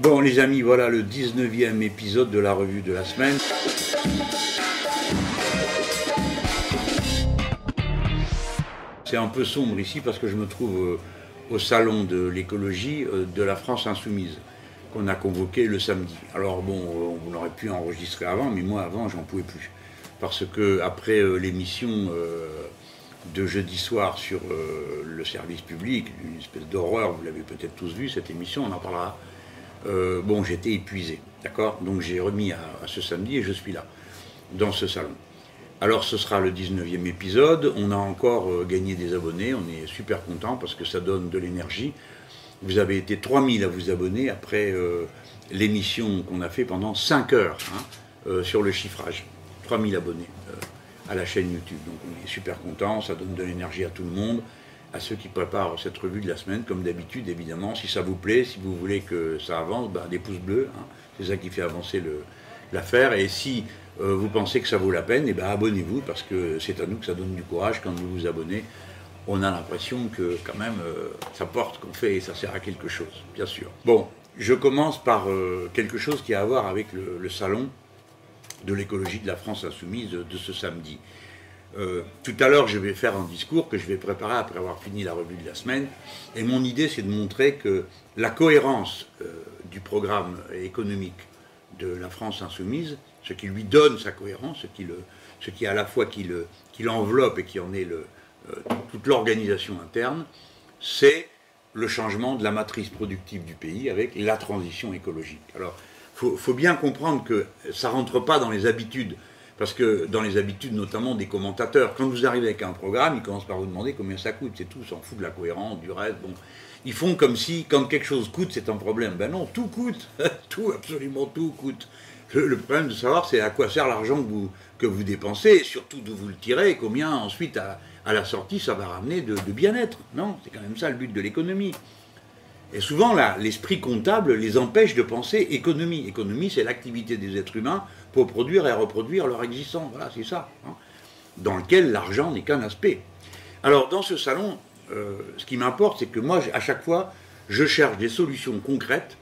Bon les amis, voilà le 19e épisode de la revue de la semaine. C'est un peu sombre ici parce que je me trouve euh, au salon de l'écologie euh, de la France insoumise qu'on a convoqué le samedi. Alors bon, euh, on aurait pu enregistrer avant, mais moi avant j'en pouvais plus. Parce que après l'émission de jeudi soir sur le service public, une espèce d'horreur, vous l'avez peut-être tous vu cette émission, on en parlera. Bon, j'étais épuisé, d'accord? Donc j'ai remis à ce samedi et je suis là, dans ce salon. Alors ce sera le 19e épisode, on a encore euh, gagné des abonnés, on est super content parce que ça donne de l'énergie. Vous avez été 3000 à vous abonner après euh, l'émission qu'on a fait pendant 5 heures hein, euh, sur le chiffrage. 3000 abonnés à la chaîne YouTube. Donc on est super content, ça donne de l'énergie à tout le monde, à ceux qui préparent cette revue de la semaine, comme d'habitude évidemment. Si ça vous plaît, si vous voulez que ça avance, ben, des pouces bleus, hein. c'est ça qui fait avancer l'affaire. Et si euh, vous pensez que ça vaut la peine, eh ben abonnez-vous parce que c'est à nous que ça donne du courage quand vous vous abonnez. On a l'impression que quand même euh, ça porte qu'on fait et ça sert à quelque chose, bien sûr. Bon, je commence par euh, quelque chose qui a à voir avec le, salon de l'écologie de la France insoumise de, ce samedi. Tout à l'heure, je vais faire un discours que je vais préparer après avoir fini la revue de la semaine. Et mon idée, c'est de montrer que la cohérence du programme économique de la France insoumise ce qui lui donne sa cohérence, ce qui, le, ce qui à la fois qui, le, qui l'enveloppe et qui en est le, euh, toute l'organisation interne, c'est le changement de la matrice productive du pays avec la transition écologique. Alors, il faut, bien comprendre que ça ne rentre pas dans les habitudes, parce que dans les habitudes notamment des commentateurs, quand vous arrivez avec un programme, ils commencent par vous demander combien ça coûte, c'est tout, s'en fout de la cohérence, du reste, bon. Ils font comme si, quand quelque chose coûte, c'est un problème. Ben non, tout coûte, tout, absolument tout coûte. Le, problème de savoir, c'est à quoi sert l'argent que vous, dépensez, et surtout d'où vous le tirez, et combien ensuite, à, la sortie, ça va ramener de, bien-être. Non, c'est quand même ça le but de l'économie. Et souvent, l'esprit comptable les empêche de penser économie. Économie, c'est l'activité des êtres humains pour produire et reproduire leur existence. Voilà, c'est ça. Hein. dans lequel l'argent n'est qu'un aspect. Alors, dans ce salon, euh, ce qui m'importe, c'est que moi, à chaque fois, je cherche des solutions concrètes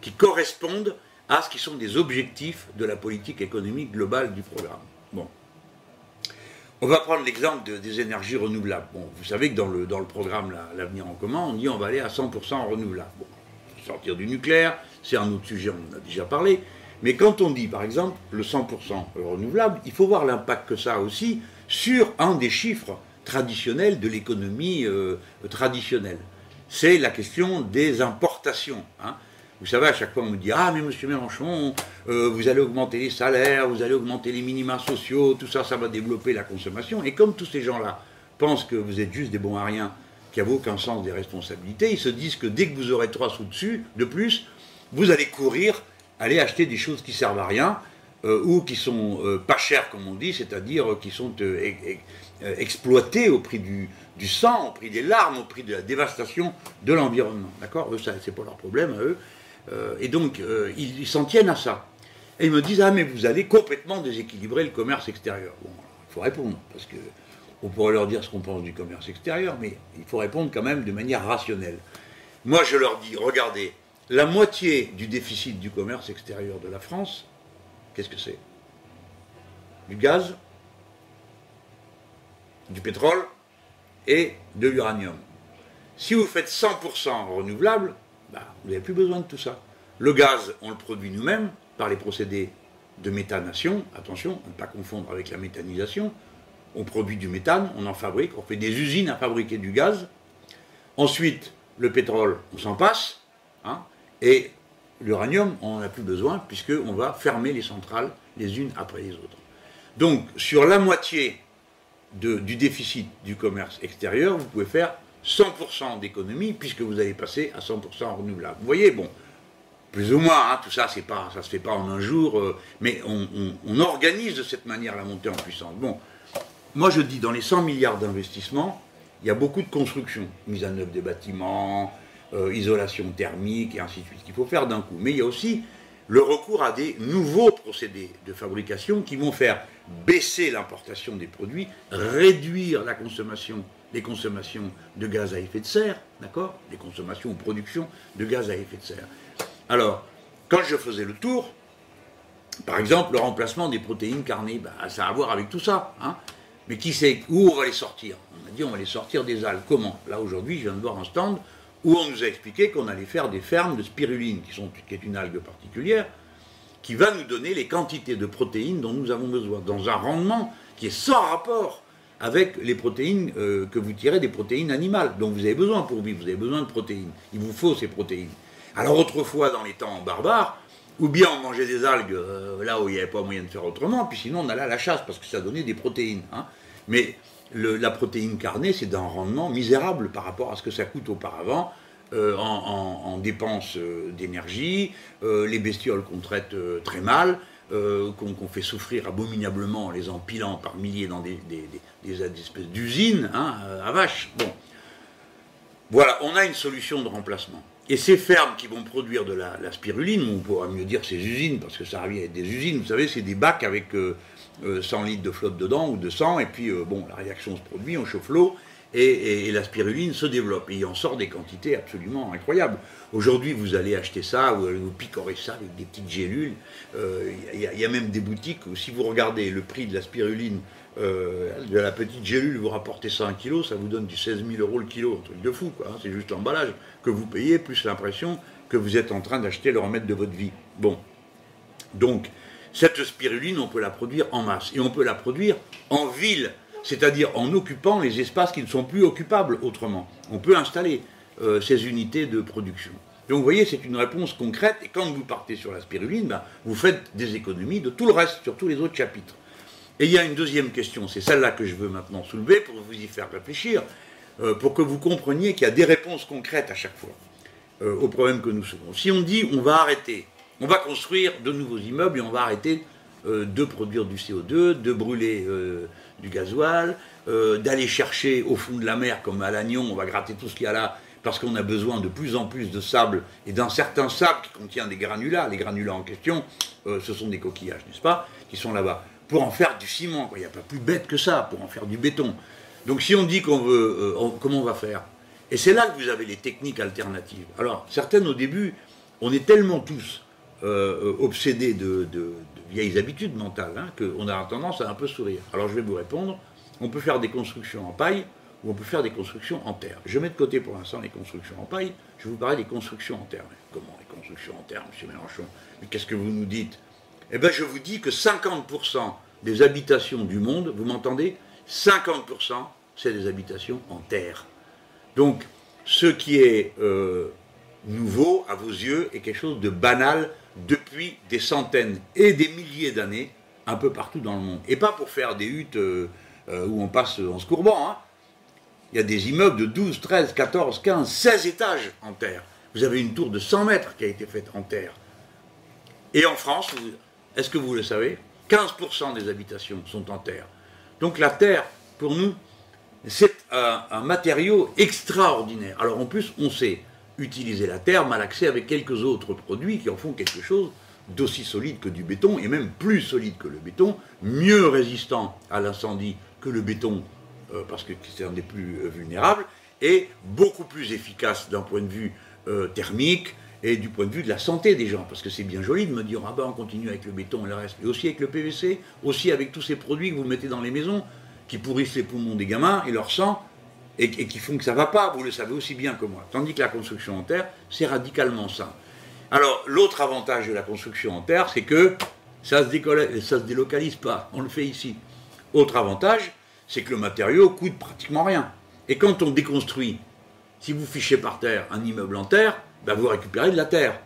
qui correspondent à ce qui sont des objectifs de la politique économique globale du programme. Bon. On va prendre l'exemple des énergies renouvelables. Bon, vous savez que dans le, dans le programme L'avenir en commun, on dit on va aller à 100% renouvelable. Bon, sortir du nucléaire, c'est un autre sujet, on en a déjà parlé. Mais quand on dit, par exemple, le 100% renouvelable, il faut voir l'impact que ça a aussi sur un des chiffres traditionnels de l'économie euh, traditionnelle. C'est la question des importations. Hein. Vous savez, à chaque fois, on me dit Ah, mais monsieur Mélenchon, euh, vous allez augmenter les salaires, vous allez augmenter les minima sociaux, tout ça, ça va développer la consommation. Et comme tous ces gens-là pensent que vous êtes juste des bons à rien, qui n'avez aucun sens des responsabilités, ils se disent que dès que vous aurez trois sous dessus, de plus, vous allez courir, aller acheter des choses qui servent à rien, euh, ou qui sont euh, pas chères, comme on dit, c'est-à-dire qui sont exploitées au prix du, sang, au prix des larmes, au prix de la dévastation de l'environnement. D'accord? Eux, c'est pas leur problème à eux. Euh, et donc, euh, ils s'en tiennent à ça. Et ils me disent Ah, mais vous allez complètement déséquilibrer le commerce extérieur. Bon, il faut répondre, parce que on pourrait leur dire ce qu'on pense du commerce extérieur, mais il faut répondre quand même de manière rationnelle. Moi, je leur dis Regardez, la moitié du déficit du commerce extérieur de la France, qu'est-ce que c'est? Du gaz, du pétrole et de l'uranium. Si vous faites 100% renouvelable, bah, vous n'avez plus besoin de tout ça. Le gaz, on le produit nous-mêmes par les procédés de méthanation. Attention, ne pas confondre avec la méthanisation. On produit du méthane, on en fabrique, on fait des usines à fabriquer du gaz. Ensuite, le pétrole, on s'en passe. Hein, et l'uranium, on n'en a plus besoin puisqu'on va fermer les centrales les unes après les autres. Donc, sur la moitié du déficit du commerce extérieur, vous pouvez faire 100% d'économie, puisque vous allez passer à 100% renouvelable. Vous voyez, bon, plus ou moins, hein, tout ça, ça se fait pas en un jour, euh, mais on, organise de cette manière la montée en puissance. Bon, moi je dis, dans les 100 milliards d'investissements, il y a beaucoup de construction, mise en œuvre des bâtiments, euh, isolation thermique et ainsi de suite, qu'il faut faire d'un coup. Mais il y a aussi le recours à des nouveaux procédés de fabrication qui vont faire baisser l'importation des produits, réduire la consommation les consommations de gaz à effet de serre, d'accord? Les consommations ou productions de gaz à effet de serre. Alors, quand je faisais le tour, par exemple, le remplacement des protéines carnées, bah, ça a à voir avec tout ça. Hein. Mais qui sait où on va les sortir? On a dit on va les sortir des algues. Comment? Là aujourd'hui, je viens de voir un stand où on nous a expliqué qu'on allait faire des fermes de spiruline, qui, est une algue particulière, qui va nous donner les quantités de protéines dont nous avons besoin, dans un rendement qui est sans rapport avec les protéines euh, que vous tirez des protéines animales, dont vous avez besoin pour vivre, vous avez besoin de protéines, il vous faut ces protéines. Alors autrefois, dans les temps barbares, ou bien on mangeait des algues euh, là où il n'y avait pas moyen de faire autrement, puis sinon on allait à la chasse parce que ça donnait des protéines. Hein. Mais la protéine carnée, c'est d'un rendement misérable par rapport à ce que ça coûte auparavant. Euh, en, dépenses euh, d'énergie, les bestioles qu'on traite très mal, qu'on fait souffrir abominablement en les empilant par milliers dans des, espèces d'usines hein, à vaches. Bon. Voilà, on a une solution de remplacement. Et ces fermes qui vont produire de la, spiruline, on pourra mieux dire ces usines, parce que ça revient à des usines, vous savez, c'est des bacs avec 100 euh, euh, litres de flotte dedans ou de sang, et puis euh, bon, la réaction se produit, on chauffe l'eau, et, la spiruline se développe. Et il en sort des quantités absolument incroyables. Aujourd'hui, vous allez acheter ça, ou vous picorez ça avec des petites gélules. Il y, a même des boutiques où, si vous regardez le prix de la spiruline euh, de la petite gélule, vous rapportez ça un kilo, ça vous donne du 16 000 euros le kilo, un truc de fou, quoi. Hein. C'est juste l'emballage que vous payez, plus l'impression que vous êtes en train d'acheter le remède de votre vie. Bon. Donc, cette spiruline, on peut la produire en masse. Et on peut la produire en ville, c'est-à-dire en occupant les espaces qui ne sont plus occupables autrement. On peut installer euh, ces unités de production. Donc vous voyez, c'est une réponse concrète, et quand vous partez sur la spiruline, ben, vous faites des économies de tout le reste, sur tous les autres chapitres. Et il y a une deuxième question, c'est celle-là que je veux maintenant soulever pour vous y faire réfléchir, euh, pour que vous compreniez qu'il y a des réponses concrètes à chaque fois euh, aux problèmes que nous soulevons. Si on dit on va arrêter, on va construire de nouveaux immeubles et on va arrêter euh, de produire du CO2, de brûler du gasoil, d'aller chercher au fond de la mer comme à Lannion, on va gratter tout ce qu'il y a là parce qu'on a besoin de plus en plus de sable et d'un certain sable qui contient des granulats. Les granulats en question, ce sont des coquillages, n'est-ce pas, qui sont là-bas pour en faire du ciment. Il n'y a pas plus bête que ça, pour en faire du béton. Donc si on dit qu'on veut, euh, comment on va faire? Et c'est là que vous avez les techniques alternatives. Alors, certaines au début, on est tellement tous euh, obsédés de, vieilles habitudes mentales hein, qu'on a tendance à un peu sourire. Alors je vais vous répondre, on peut faire des constructions en paille ou on peut faire des constructions en terre. Je mets de côté pour l'instant les constructions en paille, je vous parler des constructions en terre. comment les constructions en terre, M. Mélenchon? Mais qu'est-ce que vous nous dites? Eh bien je vous dis que 50% des habitations du monde, vous m'entendez? 50% c'est des habitations en terre. Donc ce qui est euh, nouveau à vos yeux est quelque chose de banal depuis des centaines et des milliers d'années un peu partout dans le monde. Et pas pour faire des huttes euh, euh, où on passe en se courbant. Hein. Il y a des immeubles de 12, 13, 14, 15, 16 étages en terre. Vous avez une tour de 100 mètres qui a été faite en terre. Et en France, est-ce que vous le savez? 15% des habitations sont en terre. Donc la terre, pour nous, c'est un, matériau extraordinaire. Alors en plus, on sait utiliser la terre, malaxer avec quelques autres produits qui en font quelque chose d'aussi solide que du béton, et même plus solide que le béton, mieux résistant à l'incendie que le béton, euh, parce que c'est un des plus euh, vulnérables, et beaucoup plus efficace d'un point de vue euh, thermique, et du point de vue de la santé des gens, parce que c'est bien joli de me dire, ah ben on continue avec le béton et le reste, mais aussi avec le PVC, aussi avec tous ces produits que vous mettez dans les maisons, qui pourrissent les poumons des gamins et leur sang, et, qui font que ça ne va pas, vous le savez aussi bien que moi. Tandis que la construction en terre, c'est radicalement ça. Alors, l'autre avantage de la construction en terre, c'est que ça ne se, se délocalise pas, on le fait ici. Autre avantage, c'est que le matériau coûte pratiquement rien. Et quand on déconstruit, si vous fichez par terre un immeuble en terre, ben vous récupérez de la terre.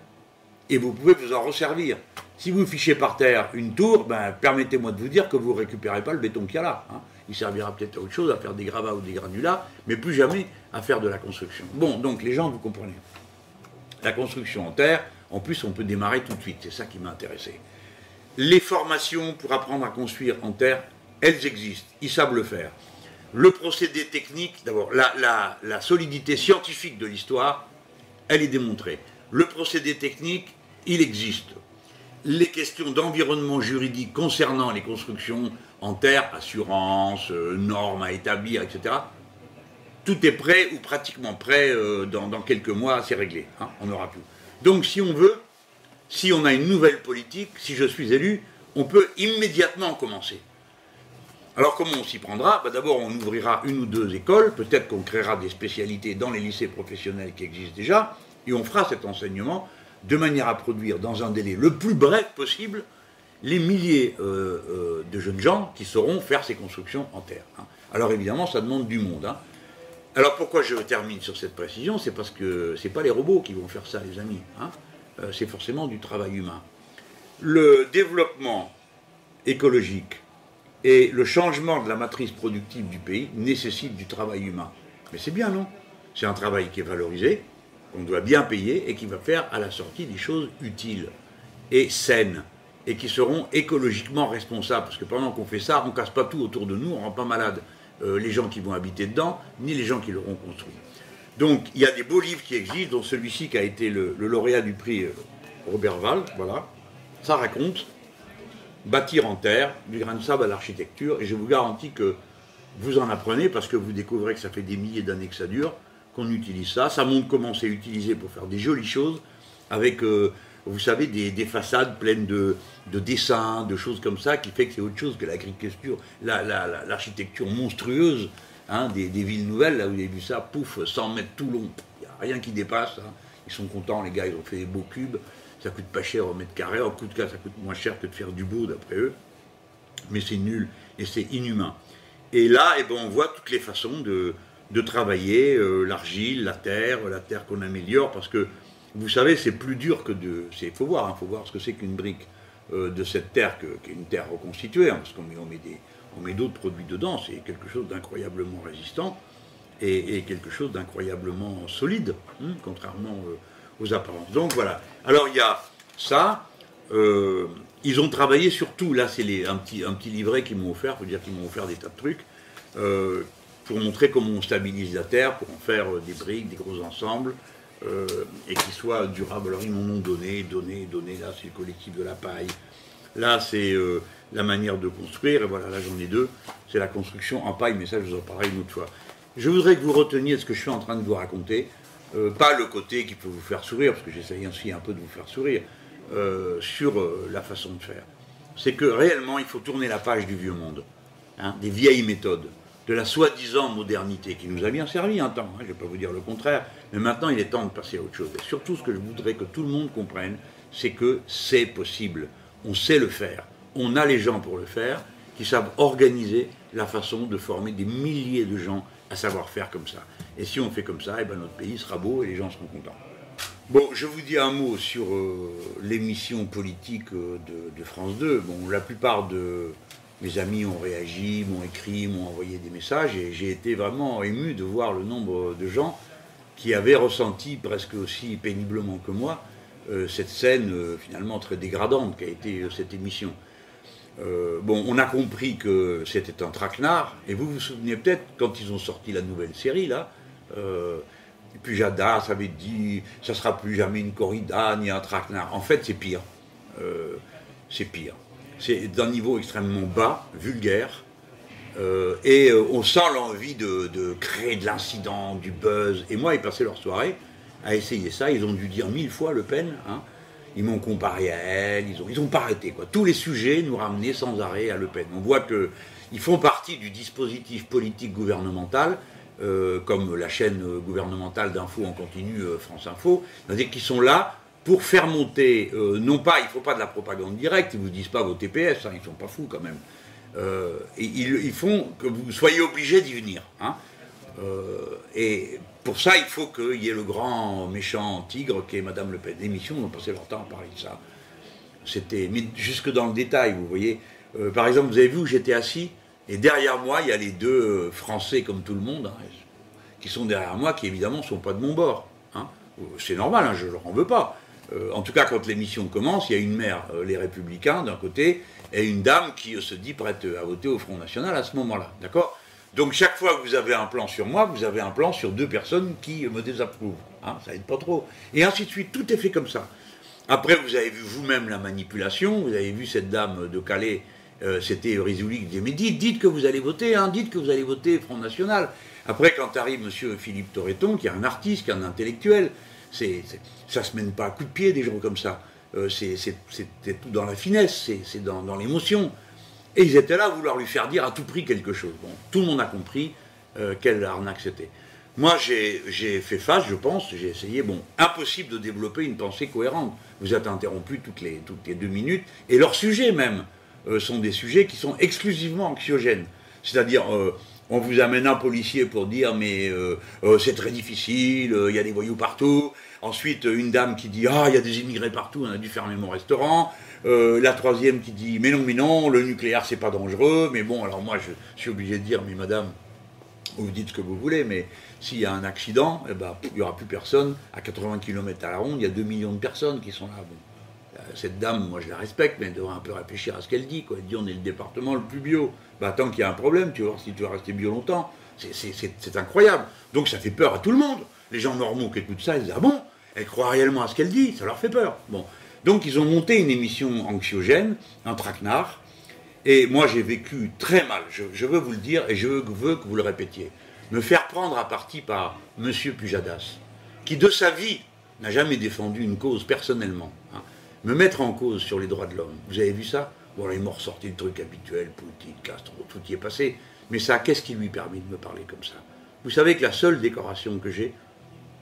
Et vous pouvez vous en resservir. Si vous fichez par terre une tour, ben, permettez-moi de vous dire que vous ne récupérez pas le béton qu'il y a là. Hein. Il servira peut-être à autre chose, à faire des gravats ou des granulats, mais plus jamais à faire de la construction. Bon, donc les gens, vous comprenez. La construction en terre, en plus, on peut démarrer tout de suite. C'est ça qui m'a intéressé. Les formations pour apprendre à construire en terre, elles existent. Ils savent le faire. Le procédé technique, d'abord, la, la solidité scientifique de l'histoire, elle est démontrée. Le procédé technique, il existe. Les questions d'environnement juridique concernant les constructions en terre, assurance, euh, normes à établir, etc., tout est prêt ou pratiquement prêt euh, dans, quelques mois, c'est réglé. Hein, on aura tout. Donc si on veut, si on a une nouvelle politique, si je suis élu, on peut immédiatement commencer. Alors comment on s'y prendra? Bah, D'abord, on ouvrira une ou deux écoles, peut-être qu'on créera des spécialités dans les lycées professionnels qui existent déjà, et on fera cet enseignement de manière à produire dans un délai le plus bref possible les milliers euh, euh, de jeunes gens qui sauront faire ces constructions en terre. Hein. Alors évidemment, ça demande du monde. Hein. Alors pourquoi je termine sur cette précision? C'est parce que ce n'est pas les robots qui vont faire ça, les amis. Hein. Euh, c'est forcément du travail humain. Le développement écologique et le changement de la matrice productive du pays nécessitent du travail humain. Mais c'est bien, non? C'est un travail qui est valorisé, qu'on doit bien payer et qui va faire à la sortie des choses utiles et saines et qui seront écologiquement responsables. Parce que pendant qu'on fait ça, on ne casse pas tout autour de nous, on ne rend pas malade euh, les gens qui vont habiter dedans, ni les gens qui l'auront construit. Donc il y a des beaux livres qui existent, dont celui-ci qui a été le, lauréat du prix euh, Robert Val, voilà. Ça raconte bâtir en terre, du grain de sable à l'architecture, et je vous garantis que vous en apprenez parce que vous découvrez que ça fait des milliers d'années que ça dure, qu'on utilise ça. Ça montre comment c'est utilisé pour faire des jolies choses, avec, euh, vous savez, des, façades pleines de, dessins, de choses comme ça, qui fait que c'est autre chose que l'agriculture, l'architecture monstrueuse hein, des, villes nouvelles. Là, vous avez vu ça, pouf, 100 mètres tout long, il n'y a rien qui dépasse. Hein. Ils sont contents, les gars, ils ont fait des beaux cubes. Ça coûte pas cher au mètre carré, en de cas, ça coûte moins cher que de faire du beau, d'après eux. Mais c'est nul et c'est inhumain. Et là, eh ben, on voit toutes les façons de, de travailler, euh, l'argile, la terre, la terre qu'on améliore, parce que vous savez, c'est plus dur que de. Il faut voir, il hein, faut voir ce que c'est qu'une brique euh, de cette terre, qui est une terre reconstituée, hein, parce qu'on met, on met, d'autres produits dedans, c'est quelque chose d'incroyablement résistant et, quelque chose d'incroyablement solide, hein, contrairement euh, aux apparences. Donc voilà. Alors il y a ça. ils ont travaillé surtout, là c'est un petit, un petit livret qu'ils m'ont offert, il faut dire qu'ils m'ont offert des tas de trucs pour montrer comment on stabilise la terre, pour en faire euh, des briques, des gros ensembles, euh, et qui soient durables. Alors ils m'en ont donné, donné, donné, là c'est le collectif de la paille, là c'est euh, la manière de construire, et voilà, là j'en ai deux, c'est la construction en paille, mais ça je vous en parlerai une autre fois. Je voudrais que vous reteniez ce que je suis en train de vous raconter, pas le côté qui peut vous faire sourire, parce que j'essaye ainsi un peu de vous faire sourire, sur la façon de faire. C'est que réellement il faut tourner la page du vieux monde, hein, des vieilles méthodes de la soi-disant modernité qui nous a bien servi un temps, hein, je ne vais pas vous dire le contraire, mais maintenant il est temps de passer à autre chose. Et surtout ce que je voudrais que tout le monde comprenne, c'est que c'est possible, on sait le faire, on a les gens pour le faire, qui savent organiser la façon de former des milliers de gens à savoir faire comme ça. Et si on fait comme ça, eh ben notre pays sera beau et les gens seront contents. Bon, je vous dis un mot sur euh, l'émission politique euh, de, de, France 2. Bon, la plupart de, mes amis ont réagi, m'ont écrit, m'ont envoyé des messages, et j'ai été vraiment ému de voir le nombre de gens qui avaient ressenti presque aussi péniblement que moi euh, cette scène euh, finalement très dégradante qu'a été euh, cette émission. bon, on a compris que c'était un traquenard, et vous vous souvenez peut-être quand ils ont sorti la nouvelle série là, et puis Jada, ça avait dit, ça sera plus jamais une corrida ni un traquenard. En fait, c'est pire. c'est pire c'est d'un niveau extrêmement bas, vulgaire, euh, et euh, on sent l'envie de, créer de l'incident, du buzz. Et moi, ils passaient leur soirée à essayer ça. Ils ont dû dire mille fois Le Pen. Hein. Ils m'ont comparé à elle. Ils n'ont ils ont pas arrêté. Quoi. Tous les sujets nous ramenaient sans arrêt à Le Pen. On voit qu'ils font partie du dispositif politique gouvernemental. Euh, comme la chaîne gouvernementale d'info en continu France Info, c'est-à-dire qu'ils sont là pour faire monter, non pas, il ne faut pas de la propagande directe, ils ne vous disent pas vos TPS, hein, ils ne sont pas fous quand même. Euh, ils, font que vous soyez obligé d'y venir. Hein. Euh, et pour ça, il faut qu'il y ait le grand méchant tigre qui est Madame Le Pen. L'émission, on passé leur temps à parler de ça. C'était, jusque dans le détail, vous voyez. par exemple, vous avez vu où j'étais assis, et derrière moi, il y a les deux Français comme tout le monde, hein, qui sont derrière moi, qui évidemment ne sont pas de mon bord. C'est normal, je ne leur en veux pas. Euh, en tout cas, quand l'émission commence, il y a une mère, euh, les Républicains, d'un côté, et une dame qui euh, se dit prête à voter au Front National à ce moment-là. D'accord? Donc, chaque fois que vous avez un plan sur moi, vous avez un plan sur deux personnes qui me désapprouvent. Hein, ça aide pas trop. Et ainsi de suite. Tout est fait comme ça. Après, vous avez vu vous-même la manipulation. Vous avez vu cette dame de Calais. c'était Rizouli qui disait Mais dites, dites que vous allez voter, hein, dites que vous allez voter Front National. Après, quand arrive M. Philippe Torreton, qui est un artiste, qui est un intellectuel, c'est, ça se mène pas à coup de pied des gens comme ça. C'était tout dans la finesse, c'est dans, l'émotion. Et ils étaient là à vouloir lui faire dire à tout prix quelque chose. Bon, tout le monde a compris quelle arnaque c'était. Moi, j'ai fait face, je pense, j'ai essayé, bon, impossible de développer une pensée cohérente. Vous êtes interrompu toutes les, deux minutes, et leurs sujets même euh, sont des sujets qui sont exclusivement anxiogènes. C'est-à-dire, euh, on vous amène un policier pour dire, mais euh, c'est très difficile, il y a des voyous partout. Ensuite, une dame qui dit, ah, il y a des immigrés partout, on a dû fermer mon restaurant. la troisième qui dit, mais non, mais non, le nucléaire, c'est pas dangereux. Mais bon, alors moi, je suis obligé de dire, mais madame, vous dites ce que vous voulez, mais s'il y a un accident, eh ben, il n'y aura plus personne. À 80 km à la ronde, il y a 2 millions de personnes qui sont là. Euh, cette dame, moi je la respecte, mais elle devrait un peu réfléchir à ce qu'elle dit. Quoi. Elle dit on est le département le plus bio. Bah, tant qu'il y a un problème, tu vas voir si tu vas rester bio longtemps. C'est incroyable. Donc ça fait peur à tout le monde. Les gens normaux qui écoutent ça, ils disent Ah bon? Elle croit réellement à ce qu'elle dit, ça leur fait peur. Bon. Donc ils ont monté une émission anxiogène, un traquenard, et moi, j'ai vécu très mal, je, veux vous le dire, et je veux, que vous le répétiez. Me faire prendre à partie par M. Pujadas, qui de sa vie n'a jamais défendu une cause personnellement. Hein. Me mettre en cause sur les droits de l'homme. Vous avez vu ça? Bon, là, il m'a ressorti le truc habituel, Poutine, Castro, tout y est passé. Mais ça, qu'est-ce qui lui permet de me parler comme ça? Vous savez que la seule décoration que j'ai,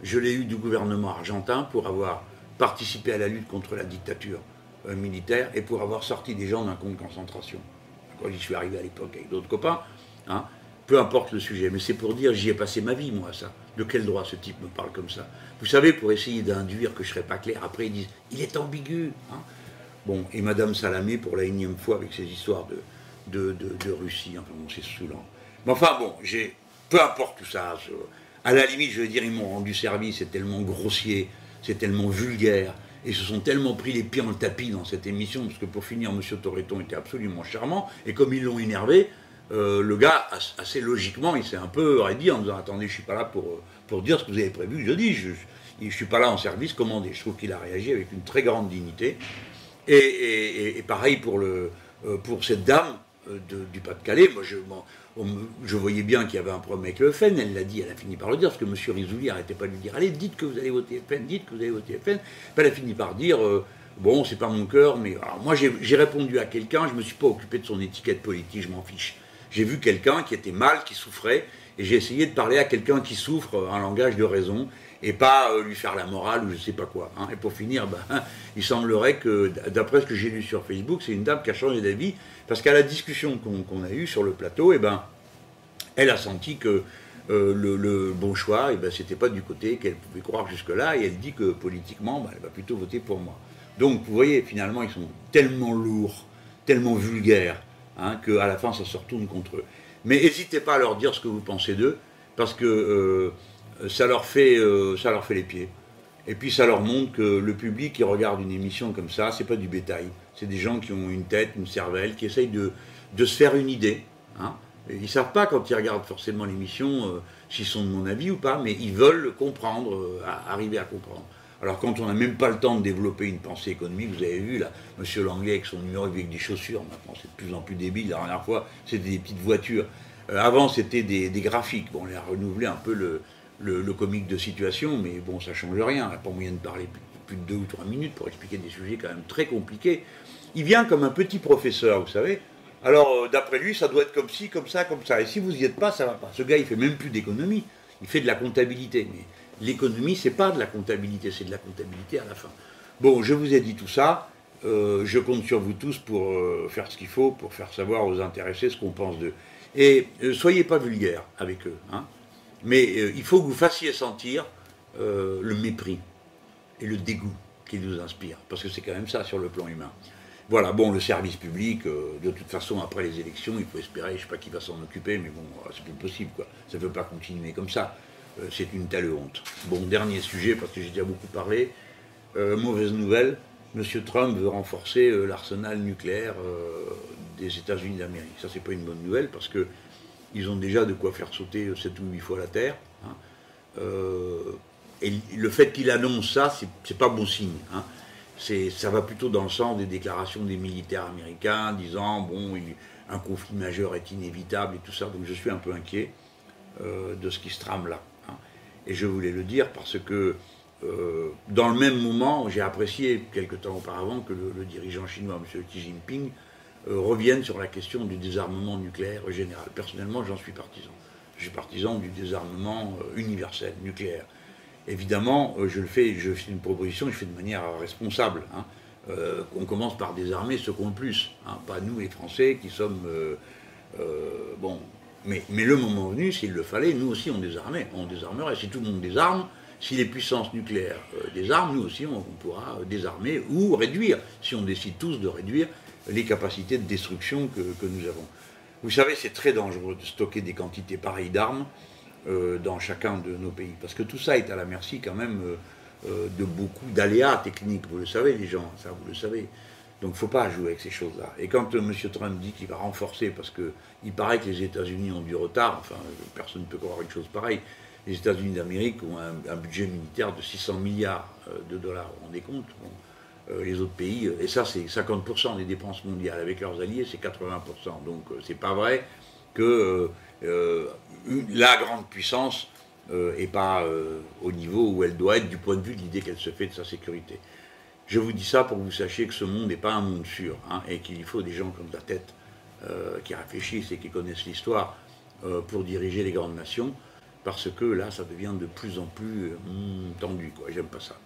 je l'ai eue du gouvernement argentin pour avoir participé à la lutte contre la dictature euh, militaire et pour avoir sorti des gens d'un camp de concentration. J'y suis arrivé à l'époque avec d'autres copains, hein, peu importe le sujet, mais c'est pour dire j'y ai passé ma vie, moi, ça. De quel droit ce type me parle comme ça? Vous savez, pour essayer d'induire que je ne serais pas clair, après ils disent il est ambigu. Hein. Bon, et Madame Salamé, pour la énième fois, avec ses histoires de, de, Russie, enfin bon, c'est saoulant. Mais enfin bon, j'ai, peu importe tout ça, à la limite, je veux dire, ils m'ont rendu service, c'est tellement grossier, c'est tellement vulgaire, et se sont tellement pris les pieds dans le tapis dans cette émission, parce que pour finir, M. Torreton était absolument charmant, et comme ils l'ont énervé, euh, le gars, assez logiquement, il s'est un peu rédit en disant Attendez, je ne suis pas là pour, pour dire ce que vous avez prévu. Je dis Je ne suis pas là en service commandé. Je trouve qu'il a réagi avec une très grande dignité. Et, pareil euh, pour cette dame euh, du Pas-de-Calais. Moi, je, voyais bien qu'il y avait un problème avec le FN, elle l'a dit, elle a fini par le dire, parce que M. Rizouli n'arrêtait pas de lui dire Allez, dites que vous allez voter FN, dites que vous allez voter FN. elle a fini par dire euh, Bon, c'est pas mon cœur, mais moi j'ai répondu à quelqu'un, je ne me suis pas occupé de son étiquette politique, je m'en fiche. J'ai vu quelqu'un qui était mal, qui souffrait, et j'ai essayé de parler à quelqu'un qui souffre un langage de raison, et pas euh, lui faire la morale ou je sais pas quoi. Hein. Et pour finir, ben, il semblerait que, d'après ce que j'ai lu sur Facebook, c'est une dame qui a changé d'avis parce qu'à la discussion qu'on a eue sur le plateau, eh ben, elle a senti que euh, le, bon choix, eh ben, c'était pas du côté qu'elle pouvait croire jusque-là, et elle dit que politiquement, ben, elle va plutôt voter pour moi. Donc, vous voyez, finalement, ils sont tellement lourds, tellement vulgaires, hein, qu'à la fin, ça se retourne contre eux. Mais n'hésitez pas à leur dire ce que vous pensez d'eux, parce que euh, ça, leur fait, euh, ça leur fait les pieds. Et puis ça leur montre que le public qui regarde une émission comme ça, c'est pas du bétail. C'est des gens qui ont une tête, une cervelle, qui essayent de, se faire une idée. Hein. Ils ne savent pas quand ils regardent forcément l'émission euh, s'ils sont de mon avis ou pas, mais ils veulent comprendre, arriver à comprendre. Alors quand on n'a même pas le temps de développer une pensée économique, vous avez vu là, M. Langlais avec son numéro avec des chaussures, maintenant c'est de plus en plus débile. La dernière fois, c'était des petites voitures. Euh, avant, c'était des, graphiques. Bon, on a renouvelé un peu le, comique de situation, mais bon, ça change rien. On n'a pas moyen de parler plus, de deux ou trois minutes pour expliquer des sujets quand même très compliqués. Il vient comme un petit professeur, vous savez. Alors, euh, d'après lui, ça doit être comme ci, comme ça, comme ça. Et si vous n'y êtes pas, ça va pas. Ce gars, il fait même plus d'économie. Il fait de la comptabilité. L'économie, c'est pas de la comptabilité, c'est de la comptabilité à la fin. Bon, je vous ai dit tout ça. Euh, je compte sur vous tous pour euh, faire ce qu'il faut, pour faire savoir aux intéressés ce qu'on pense d'eux. Et soyez pas vulgaires avec eux. Hein. Mais il faut que vous fassiez sentir le mépris et le dégoût qu'ils nous inspirent. Parce que c'est quand même ça sur le plan humain. Voilà, bon, le service public, euh, de toute façon, après les élections, il faut espérer, je sais pas qui va s'en occuper, mais bon, euh, c'est plus possible, quoi. Ça ne peut pas continuer comme ça. Euh, c'est une telle honte. Bon, dernier sujet, parce que j'ai déjà beaucoup parlé. mauvaise nouvelle, M. Trump veut renforcer l'arsenal nucléaire des États-Unis d'Amérique. Ça, c'est pas une bonne nouvelle, parce que ils ont déjà de quoi faire sauter 7 ou 8 fois la Terre. Hein. et le fait qu'il annonce ça, c'est pas bon signe. Hein ça va plutôt dans le sens des déclarations des militaires américains disant bon, un conflit majeur est inévitable et tout ça. Donc je suis un peu inquiet euh, de ce qui se trame là. Et je voulais le dire parce que dans le même moment, j'ai apprécié quelque temps auparavant que le, dirigeant chinois, M. Xi Jinping, revienne sur la question du désarmement nucléaire général. Personnellement, j'en suis partisan. Je suis partisan du désarmement universel, nucléaire. Évidemment, je le fais, je fais une proposition, je fais de manière responsable. Hein. Euh, on commence par désarmer ceux qui ont le plus, hein, pas nous les Français qui sommes... Euh, euh, bon, mais, le moment venu, s'il le fallait, nous aussi on désarmait, désarmerait. Si tout le monde désarme, si les puissances nucléaires désarment, nous aussi on, pourra désarmer ou réduire, si on décide tous de réduire les capacités de destruction que, nous avons. Vous savez, c'est très dangereux de stocker des quantités pareilles d'armes dans chacun de nos pays, parce que tout ça est à la merci quand même euh, de beaucoup d'aléas techniques, vous le savez les gens, ça vous le savez. Donc il ne faut pas jouer avec ces choses-là. Et quand euh, M. Trump dit qu'il va renforcer, parce qu'il paraît que les États-Unis ont du retard, enfin personne ne peut croire une chose pareille, les États-Unis d'Amérique ont un, budget militaire de 600 milliards euh, de dollars, vous vous rendez compte Les autres pays, et ça c'est 50% des dépenses mondiales, avec leurs alliés c'est 80%. Donc c'est pas vrai que la grande puissance euh, et pas euh, au niveau où elle doit être du point de vue de l'idée qu'elle se fait de sa sécurité. Je vous dis ça pour que vous sachiez que ce monde n'est pas un monde sûr, hein, et qu'il faut des gens comme la tête euh, qui réfléchissent et qui connaissent l'histoire pour diriger les grandes nations, parce que là, ça devient de plus en plus hmm, tendu, quoi. J'aime pas ça.